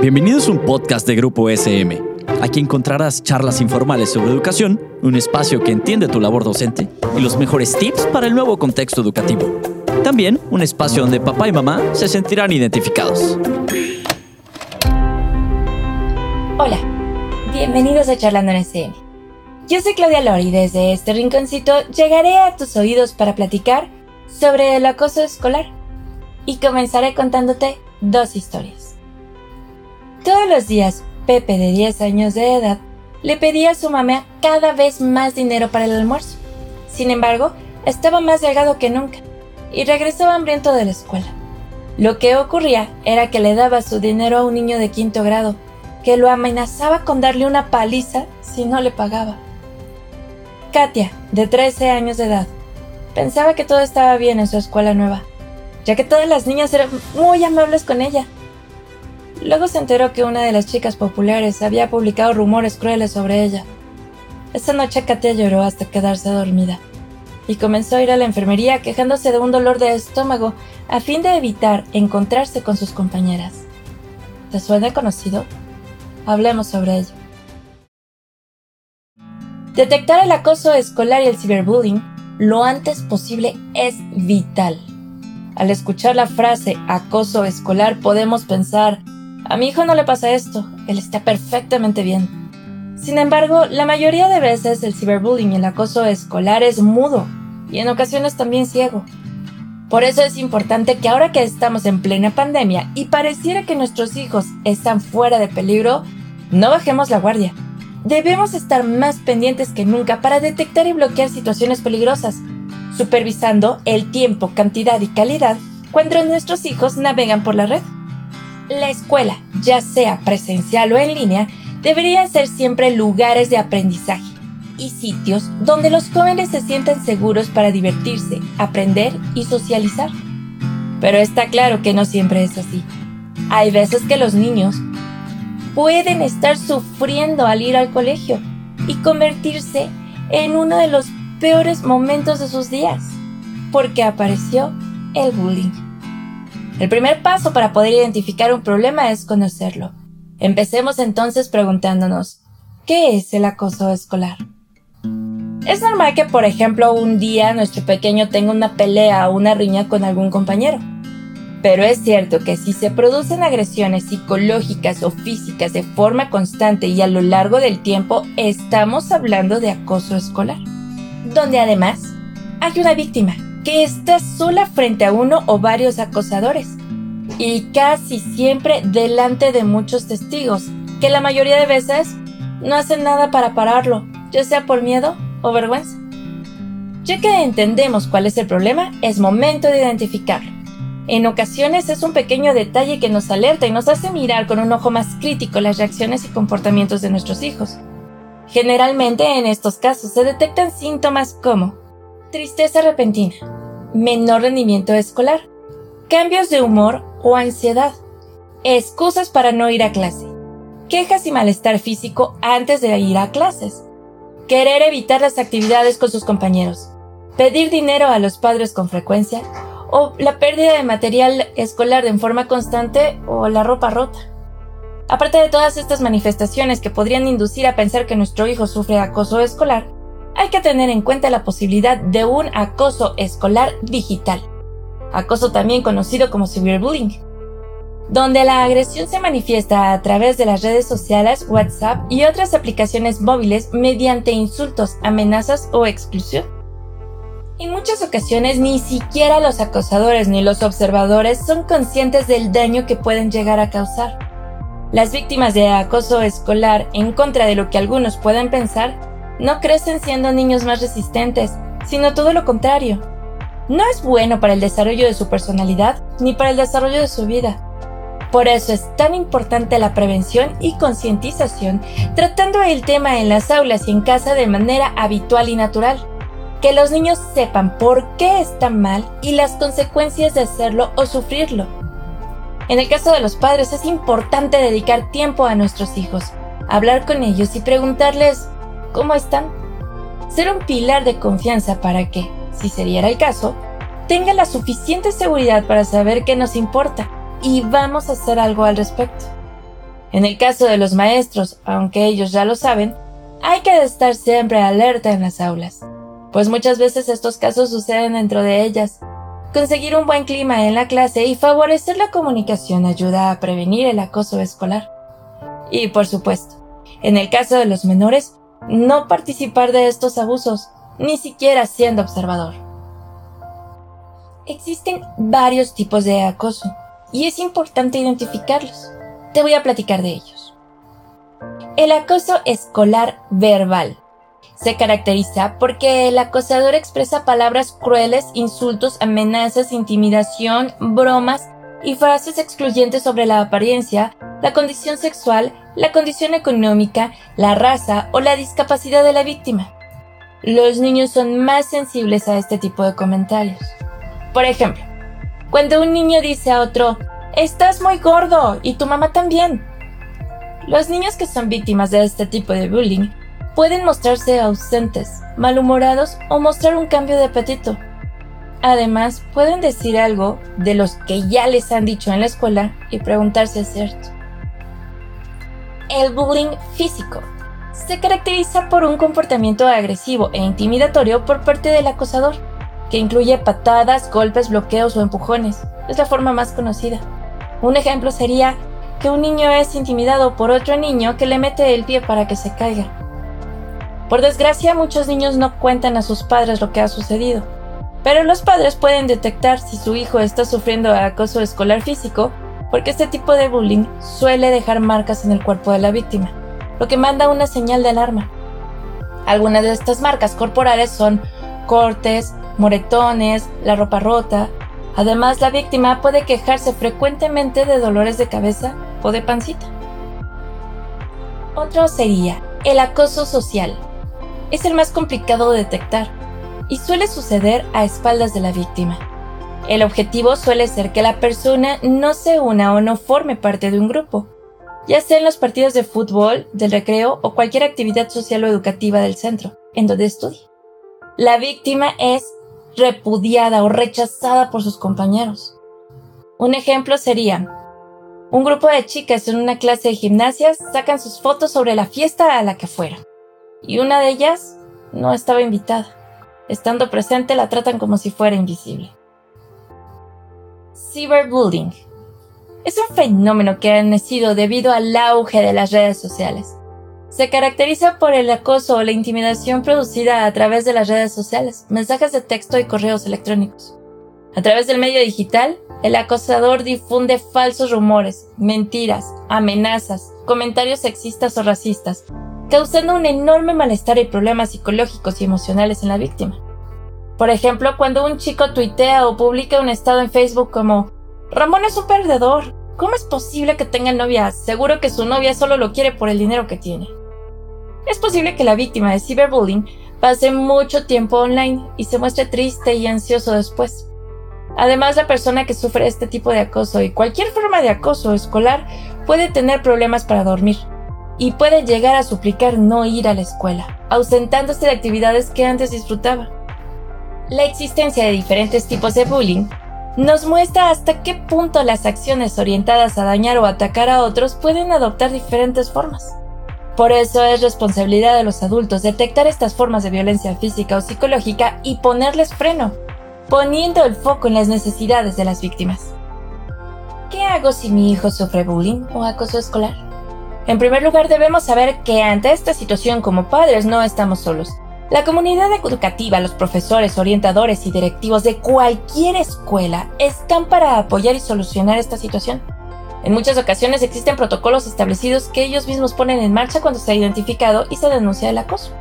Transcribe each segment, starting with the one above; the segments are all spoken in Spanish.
Bienvenidos a un podcast de Grupo SM. Aquí encontrarás charlas informales sobre educación, un espacio que entiende tu labor docente y los mejores tips para el nuevo contexto educativo. También un espacio donde papá y mamá se sentirán identificados. Hola, bienvenidos a Charlando en SM. Yo soy Claudia Lori y desde este rinconcito llegaré a tus oídos para platicar sobre el acoso escolar y comenzaré contándote dos historias. Todos los días, Pepe de 10 años de edad le pedía a su mamá cada vez más dinero para el almuerzo. Sin embargo, estaba más delgado que nunca y regresaba hambriento de la escuela. Lo que ocurría era que le daba su dinero a un niño de quinto grado, que lo amenazaba con darle una paliza si no le pagaba. Katia, de 13 años de edad, pensaba que todo estaba bien en su escuela nueva, ya que todas las niñas eran muy amables con ella. Luego se enteró que una de las chicas populares había publicado rumores crueles sobre ella. Esa noche Katia lloró hasta quedarse dormida y comenzó a ir a la enfermería quejándose de un dolor de estómago a fin de evitar encontrarse con sus compañeras. ¿Te suena conocido? Hablemos sobre ello. Detectar el acoso escolar y el ciberbullying lo antes posible es vital. Al escuchar la frase acoso escolar podemos pensar, a mi hijo no le pasa esto, él está perfectamente bien. Sin embargo, la mayoría de veces el ciberbullying y el acoso escolar es mudo y en ocasiones también ciego. Por eso es importante que ahora que estamos en plena pandemia y pareciera que nuestros hijos están fuera de peligro, no bajemos la guardia. Debemos estar más pendientes que nunca para detectar y bloquear situaciones peligrosas, supervisando el tiempo, cantidad y calidad cuando nuestros hijos navegan por la red. La escuela, ya sea presencial o en línea, deberían ser siempre lugares de aprendizaje y sitios donde los jóvenes se sientan seguros para divertirse, aprender y socializar. Pero está claro que no siempre es así. Hay veces que los niños pueden estar sufriendo al ir al colegio y convertirse en uno de los peores momentos de sus días, porque apareció el bullying. El primer paso para poder identificar un problema es conocerlo. Empecemos entonces preguntándonos, ¿qué es el acoso escolar? Es normal que, por ejemplo, un día nuestro pequeño tenga una pelea o una riña con algún compañero. Pero es cierto que si se producen agresiones psicológicas o físicas de forma constante y a lo largo del tiempo, estamos hablando de acoso escolar donde además hay una víctima que está sola frente a uno o varios acosadores y casi siempre delante de muchos testigos, que la mayoría de veces no hacen nada para pararlo, ya sea por miedo o vergüenza. Ya que entendemos cuál es el problema, es momento de identificarlo. En ocasiones es un pequeño detalle que nos alerta y nos hace mirar con un ojo más crítico las reacciones y comportamientos de nuestros hijos. Generalmente en estos casos se detectan síntomas como tristeza repentina, menor rendimiento escolar, cambios de humor o ansiedad, excusas para no ir a clase, quejas y malestar físico antes de ir a clases, querer evitar las actividades con sus compañeros, pedir dinero a los padres con frecuencia o la pérdida de material escolar de forma constante o la ropa rota. Aparte de todas estas manifestaciones que podrían inducir a pensar que nuestro hijo sufre acoso escolar, hay que tener en cuenta la posibilidad de un acoso escolar digital, acoso también conocido como cyberbullying, donde la agresión se manifiesta a través de las redes sociales, WhatsApp y otras aplicaciones móviles mediante insultos, amenazas o exclusión. En muchas ocasiones ni siquiera los acosadores ni los observadores son conscientes del daño que pueden llegar a causar. Las víctimas de acoso escolar, en contra de lo que algunos pueden pensar, no crecen siendo niños más resistentes, sino todo lo contrario. No es bueno para el desarrollo de su personalidad ni para el desarrollo de su vida. Por eso es tan importante la prevención y concientización, tratando el tema en las aulas y en casa de manera habitual y natural. Que los niños sepan por qué está mal y las consecuencias de hacerlo o sufrirlo en el caso de los padres es importante dedicar tiempo a nuestros hijos, hablar con ellos y preguntarles cómo están. Ser un pilar de confianza para que, si sería el caso, tenga la suficiente seguridad para saber qué nos importa y vamos a hacer algo al respecto. En el caso de los maestros, aunque ellos ya lo saben, hay que estar siempre alerta en las aulas, pues muchas veces estos casos suceden dentro de ellas. Conseguir un buen clima en la clase y favorecer la comunicación ayuda a prevenir el acoso escolar. Y por supuesto, en el caso de los menores, no participar de estos abusos, ni siquiera siendo observador. Existen varios tipos de acoso y es importante identificarlos. Te voy a platicar de ellos. El acoso escolar verbal se caracteriza porque el acosador expresa palabras crueles, insultos, amenazas, intimidación, bromas y frases excluyentes sobre la apariencia, la condición sexual, la condición económica, la raza o la discapacidad de la víctima. Los niños son más sensibles a este tipo de comentarios. Por ejemplo, cuando un niño dice a otro, estás muy gordo y tu mamá también. Los niños que son víctimas de este tipo de bullying pueden mostrarse ausentes, malhumorados o mostrar un cambio de apetito. Además, pueden decir algo de los que ya les han dicho en la escuela y preguntarse si es cierto. El bullying físico se caracteriza por un comportamiento agresivo e intimidatorio por parte del acosador, que incluye patadas, golpes, bloqueos o empujones. Es la forma más conocida. Un ejemplo sería que un niño es intimidado por otro niño que le mete el pie para que se caiga. Por desgracia, muchos niños no cuentan a sus padres lo que ha sucedido, pero los padres pueden detectar si su hijo está sufriendo acoso escolar físico porque este tipo de bullying suele dejar marcas en el cuerpo de la víctima, lo que manda una señal de alarma. Algunas de estas marcas corporales son cortes, moretones, la ropa rota. Además, la víctima puede quejarse frecuentemente de dolores de cabeza o de pancita. Otro sería el acoso social. Es el más complicado de detectar y suele suceder a espaldas de la víctima. El objetivo suele ser que la persona no se una o no forme parte de un grupo, ya sea en los partidos de fútbol, del recreo o cualquier actividad social o educativa del centro, en donde estudie. La víctima es repudiada o rechazada por sus compañeros. Un ejemplo sería, un grupo de chicas en una clase de gimnasia sacan sus fotos sobre la fiesta a la que fueron, y una de ellas no estaba invitada. Estando presente la tratan como si fuera invisible. Cyberbullying. Es un fenómeno que ha nacido debido al auge de las redes sociales. Se caracteriza por el acoso o la intimidación producida a través de las redes sociales, mensajes de texto y correos electrónicos. A través del medio digital, el acosador difunde falsos rumores, mentiras, amenazas, comentarios sexistas o racistas, causando un enorme malestar y problemas psicológicos y emocionales en la víctima. Por ejemplo, cuando un chico tuitea o publica un estado en Facebook como Ramón es un perdedor. ¿Cómo es posible que tenga novia? Seguro que su novia solo lo quiere por el dinero que tiene. Es posible que la víctima de ciberbullying pase mucho tiempo online y se muestre triste y ansioso después. Además, la persona que sufre este tipo de acoso y cualquier forma de acoso escolar puede tener problemas para dormir y puede llegar a suplicar no ir a la escuela, ausentándose de actividades que antes disfrutaba. La existencia de diferentes tipos de bullying nos muestra hasta qué punto las acciones orientadas a dañar o atacar a otros pueden adoptar diferentes formas. Por eso es responsabilidad de los adultos detectar estas formas de violencia física o psicológica y ponerles freno, poniendo el foco en las necesidades de las víctimas. ¿Qué hago si mi hijo sufre bullying o acoso escolar? En primer lugar, debemos saber que ante esta situación como padres no estamos solos. La comunidad educativa, los profesores, orientadores y directivos de cualquier escuela están para apoyar y solucionar esta situación. En muchas ocasiones existen protocolos establecidos que ellos mismos ponen en marcha cuando se ha identificado y se denuncia el acoso.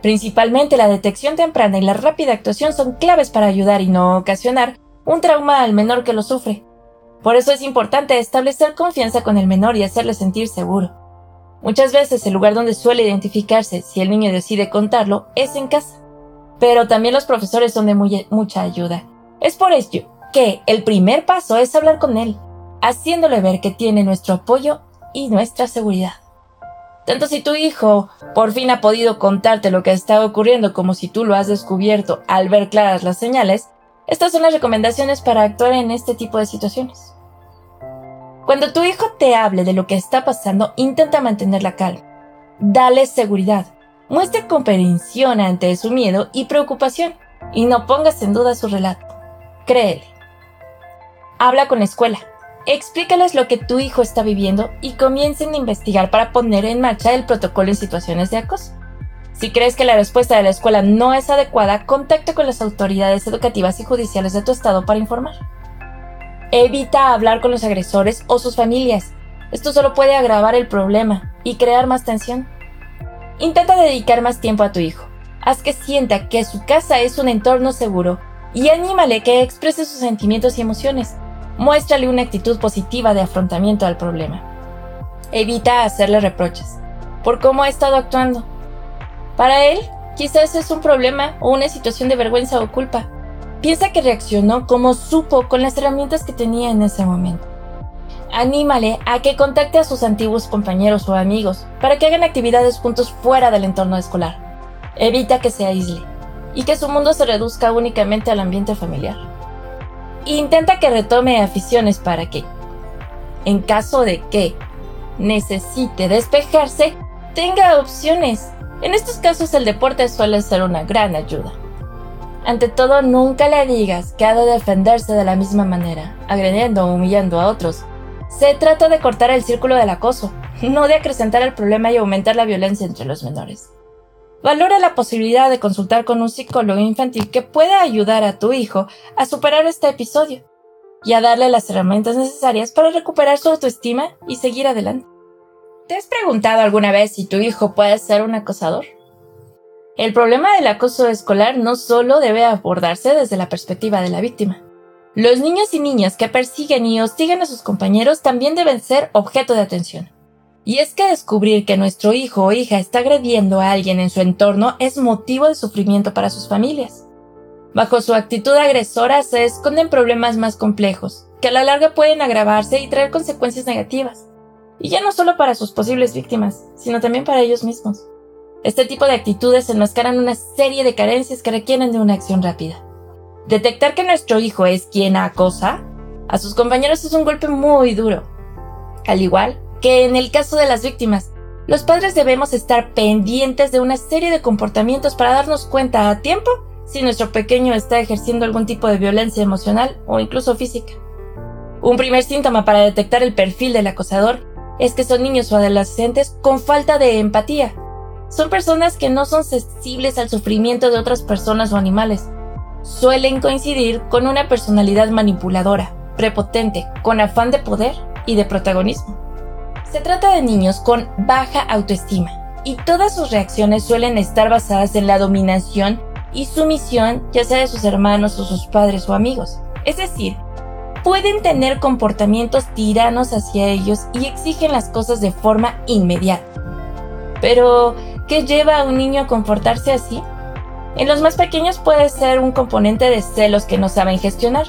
Principalmente la detección temprana y la rápida actuación son claves para ayudar y no ocasionar un trauma al menor que lo sufre. Por eso es importante establecer confianza con el menor y hacerle sentir seguro. Muchas veces el lugar donde suele identificarse si el niño decide contarlo es en casa. Pero también los profesores son de mucha ayuda. Es por ello que el primer paso es hablar con él, haciéndole ver que tiene nuestro apoyo y nuestra seguridad. Tanto si tu hijo por fin ha podido contarte lo que está ocurriendo como si tú lo has descubierto al ver claras las señales, estas son las recomendaciones para actuar en este tipo de situaciones. Cuando tu hijo te hable de lo que está pasando, intenta mantener la calma. Dale seguridad. Muestra comprensión ante su miedo y preocupación y no pongas en duda su relato. Créele. Habla con la escuela. Explícales lo que tu hijo está viviendo y comiencen a investigar para poner en marcha el protocolo en situaciones de acoso. Si crees que la respuesta de la escuela no es adecuada, contacta con las autoridades educativas y judiciales de tu estado para informar. Evita hablar con los agresores o sus familias. Esto solo puede agravar el problema y crear más tensión. Intenta dedicar más tiempo a tu hijo. Haz que sienta que su casa es un entorno seguro y anímale que exprese sus sentimientos y emociones. Muéstrale una actitud positiva de afrontamiento al problema. Evita hacerle reproches por cómo ha estado actuando para él, quizás es un problema o una situación de vergüenza o culpa. Piensa que reaccionó como supo con las herramientas que tenía en ese momento. Anímale a que contacte a sus antiguos compañeros o amigos para que hagan actividades juntos fuera del entorno escolar. Evita que se aísle y que su mundo se reduzca únicamente al ambiente familiar. Intenta que retome aficiones para que, en caso de que necesite despejarse, tenga opciones en estos casos el deporte suele ser una gran ayuda. Ante todo, nunca le digas que ha de defenderse de la misma manera, agrediendo o humillando a otros. Se trata de cortar el círculo del acoso, no de acrecentar el problema y aumentar la violencia entre los menores. Valora la posibilidad de consultar con un psicólogo infantil que pueda ayudar a tu hijo a superar este episodio y a darle las herramientas necesarias para recuperar su autoestima y seguir adelante. ¿Te has preguntado alguna vez si tu hijo puede ser un acosador? El problema del acoso escolar no solo debe abordarse desde la perspectiva de la víctima. Los niños y niñas que persiguen y hostigan a sus compañeros también deben ser objeto de atención. Y es que descubrir que nuestro hijo o hija está agrediendo a alguien en su entorno es motivo de sufrimiento para sus familias. Bajo su actitud agresora se esconden problemas más complejos, que a la larga pueden agravarse y traer consecuencias negativas. Y ya no solo para sus posibles víctimas, sino también para ellos mismos. Este tipo de actitudes enmascaran una serie de carencias que requieren de una acción rápida. Detectar que nuestro hijo es quien acosa a sus compañeros es un golpe muy duro. Al igual que en el caso de las víctimas, los padres debemos estar pendientes de una serie de comportamientos para darnos cuenta a tiempo si nuestro pequeño está ejerciendo algún tipo de violencia emocional o incluso física. Un primer síntoma para detectar el perfil del acosador es que son niños o adolescentes con falta de empatía. Son personas que no son sensibles al sufrimiento de otras personas o animales. Suelen coincidir con una personalidad manipuladora, prepotente, con afán de poder y de protagonismo. Se trata de niños con baja autoestima y todas sus reacciones suelen estar basadas en la dominación y sumisión ya sea de sus hermanos o sus padres o amigos. Es decir, pueden tener comportamientos tiranos hacia ellos y exigen las cosas de forma inmediata. Pero, ¿qué lleva a un niño a comportarse así? En los más pequeños puede ser un componente de celos que no saben gestionar.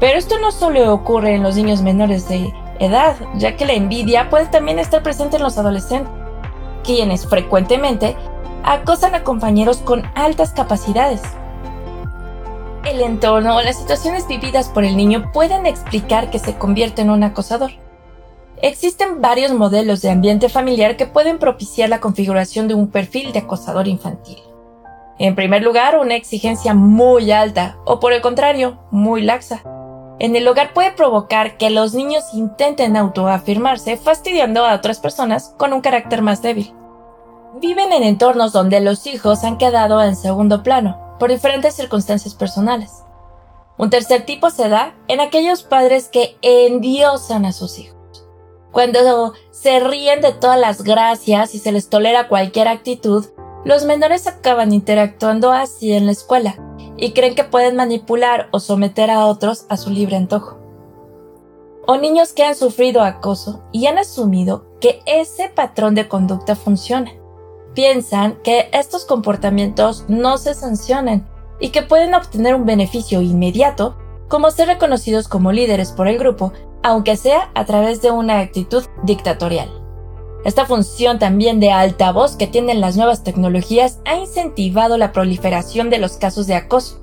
Pero esto no solo ocurre en los niños menores de edad, ya que la envidia puede también estar presente en los adolescentes, quienes frecuentemente acosan a compañeros con altas capacidades, el entorno o las situaciones vividas por el niño pueden explicar que se convierte en un acosador. Existen varios modelos de ambiente familiar que pueden propiciar la configuración de un perfil de acosador infantil. En primer lugar, una exigencia muy alta o por el contrario, muy laxa. En el hogar puede provocar que los niños intenten autoafirmarse fastidiando a otras personas con un carácter más débil. Viven en entornos donde los hijos han quedado en segundo plano, por diferentes circunstancias personales. Un tercer tipo se da en aquellos padres que endiosan a sus hijos. Cuando se ríen de todas las gracias y se les tolera cualquier actitud, los menores acaban interactuando así en la escuela y creen que pueden manipular o someter a otros a su libre antojo. O niños que han sufrido acoso y han asumido que ese patrón de conducta funciona piensan que estos comportamientos no se sancionan y que pueden obtener un beneficio inmediato como ser reconocidos como líderes por el grupo, aunque sea a través de una actitud dictatorial. Esta función también de altavoz que tienen las nuevas tecnologías ha incentivado la proliferación de los casos de acoso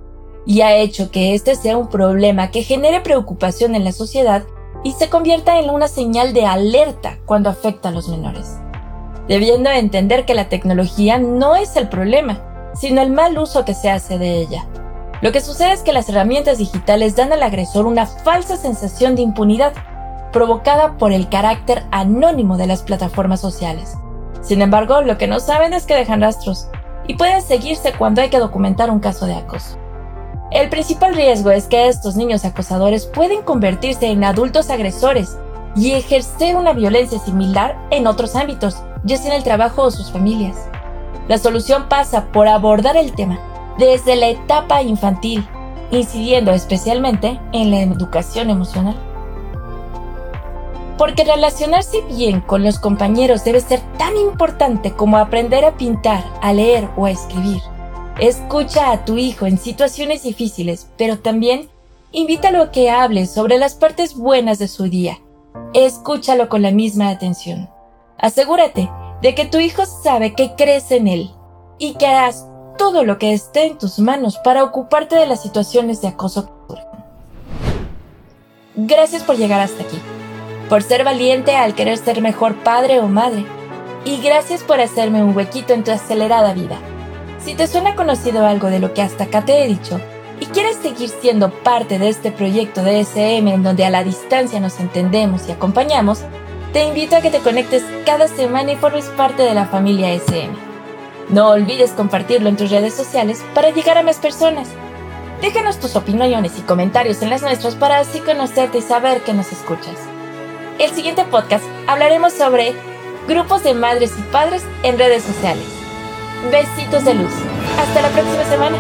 y ha hecho que este sea un problema que genere preocupación en la sociedad y se convierta en una señal de alerta cuando afecta a los menores. Debiendo entender que la tecnología no es el problema, sino el mal uso que se hace de ella. Lo que sucede es que las herramientas digitales dan al agresor una falsa sensación de impunidad, provocada por el carácter anónimo de las plataformas sociales. Sin embargo, lo que no saben es que dejan rastros y pueden seguirse cuando hay que documentar un caso de acoso. El principal riesgo es que estos niños acosadores pueden convertirse en adultos agresores y ejercer una violencia similar en otros ámbitos, ya sea en el trabajo o sus familias. La solución pasa por abordar el tema desde la etapa infantil, incidiendo especialmente en la educación emocional. Porque relacionarse bien con los compañeros debe ser tan importante como aprender a pintar, a leer o a escribir. Escucha a tu hijo en situaciones difíciles, pero también invítalo a que hable sobre las partes buenas de su día. Escúchalo con la misma atención. Asegúrate de que tu hijo sabe que crees en él y que harás todo lo que esté en tus manos para ocuparte de las situaciones de acoso Gracias por llegar hasta aquí, por ser valiente al querer ser mejor padre o madre, y gracias por hacerme un huequito en tu acelerada vida. Si te suena conocido algo de lo que hasta acá te he dicho y quieres seguir siendo parte de este proyecto de SM en donde a la distancia nos entendemos y acompañamos, te invito a que te conectes cada semana y formes parte de la familia SM. No olvides compartirlo en tus redes sociales para llegar a más personas. Déjanos tus opiniones y comentarios en las nuestras para así conocerte y saber que nos escuchas. El siguiente podcast hablaremos sobre grupos de madres y padres en redes sociales. Besitos de luz. Hasta la próxima semana.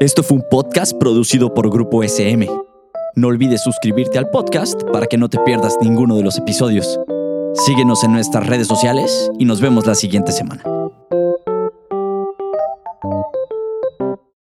Esto fue un podcast producido por Grupo SM. No olvides suscribirte al podcast para que no te pierdas ninguno de los episodios. Síguenos en nuestras redes sociales y nos vemos la siguiente semana.